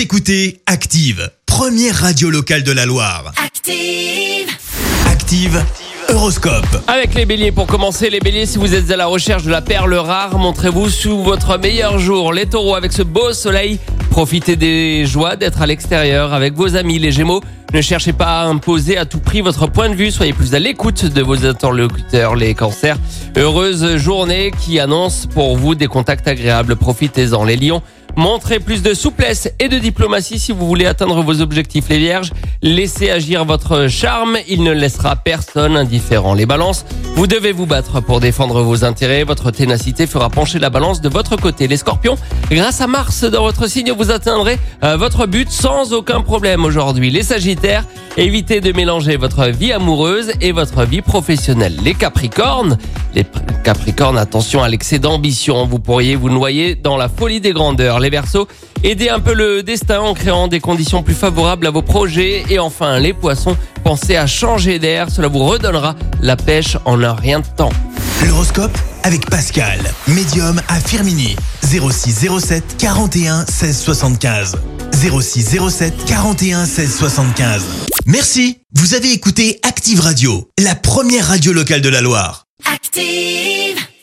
Vous écoutez Active, première radio locale de la Loire. Active. Active, Horoscope. Avec les béliers, pour commencer, les béliers, si vous êtes à la recherche de la perle rare, montrez-vous sous votre meilleur jour. Les taureaux, avec ce beau soleil, profitez des joies d'être à l'extérieur avec vos amis. Les gémeaux, ne cherchez pas à imposer à tout prix votre point de vue, soyez plus à l'écoute de vos interlocuteurs. Les cancers, heureuse journée qui annonce pour vous des contacts agréables, profitez-en. Les lions, Montrez plus de souplesse et de diplomatie si vous voulez atteindre vos objectifs. Les vierges, laissez agir votre charme, il ne laissera personne indifférent. Les balances, vous devez vous battre pour défendre vos intérêts. Votre ténacité fera pencher la balance de votre côté. Les scorpions, grâce à Mars dans votre signe, vous atteindrez euh, votre but sans aucun problème aujourd'hui. Les sagittaires, évitez de mélanger votre vie amoureuse et votre vie professionnelle. Les capricornes, les capricornes, attention à l'excès d'ambition. Vous pourriez vous noyer dans la folie des grandeurs. Les Verseaux, aidez un peu le destin en créant des conditions plus favorables à vos projets. Et enfin, les Poissons, pensez à changer d'air. Cela vous redonnera la pêche en un rien de temps. L'horoscope avec Pascal, médium à Firmini. 06 07 41 16 75. 06 07 41 16 75. Merci. Vous avez écouté Active Radio, la première radio locale de la Loire. Active.